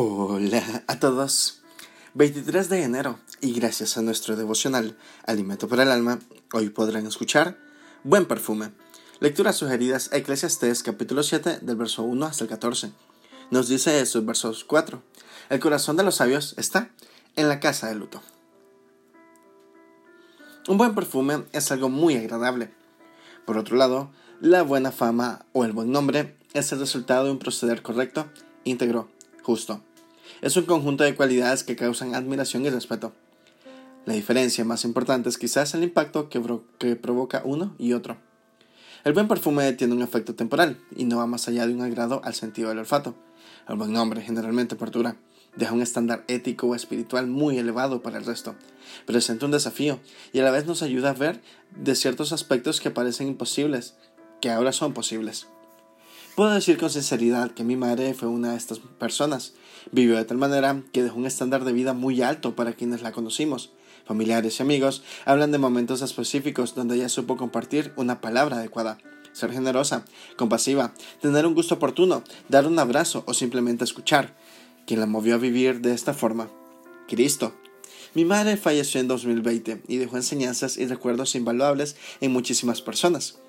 Hola a todos. 23 de enero y gracias a nuestro devocional Alimento para el Alma, hoy podrán escuchar Buen Perfume. Lecturas sugeridas a Eclesiastes capítulo 7 del verso 1 hasta el 14. Nos dice eso el verso 4. El corazón de los sabios está en la casa de luto. Un buen perfume es algo muy agradable. Por otro lado, la buena fama o el buen nombre es el resultado de un proceder correcto, íntegro, justo es un conjunto de cualidades que causan admiración y respeto. La diferencia más importante es quizás el impacto que, provoca uno y otro. El buen perfume tiene un efecto temporal y no va más allá de un agrado al sentido del olfato. El buen nombre generalmente perdura, deja un estándar ético o espiritual muy elevado para el resto, presenta un desafío y a la vez nos ayuda a ver de ciertos aspectos que parecen imposibles, que ahora son posibles. Puedo decir con sinceridad que mi madre fue una de estas personas. Vivió de tal manera que dejó un estándar de vida muy alto para quienes la conocimos. Familiares y amigos hablan de momentos específicos donde ella supo compartir una palabra adecuada, ser generosa, compasiva, tener un gusto oportuno, dar un abrazo o simplemente escuchar. Quien la movió a vivir de esta forma. Cristo. Mi madre falleció en 2020 y dejó enseñanzas y recuerdos invaluables en muchísimas personas.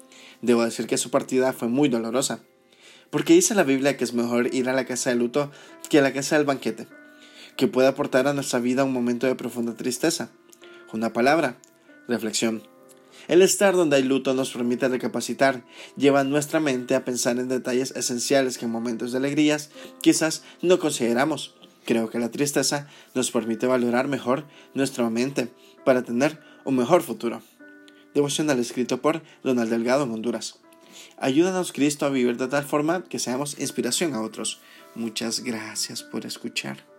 Debo decir que su partida fue muy dolorosa. Porque dice la Biblia que es mejor ir a la casa de luto que a la casa del banquete, que puede aportar a nuestra vida un momento de profunda tristeza. Una palabra, reflexión. El estar donde hay luto nos permite recapacitar, lleva nuestra mente a pensar en detalles esenciales que en momentos de alegrías quizás no consideramos. Creo que la tristeza nos permite valorar mejor nuestra mente para tener un mejor futuro. Devocional escrito por Donald Delgado en Honduras. Ayúdanos Cristo a vivir de tal forma que seamos inspiración a otros. Muchas gracias por escuchar.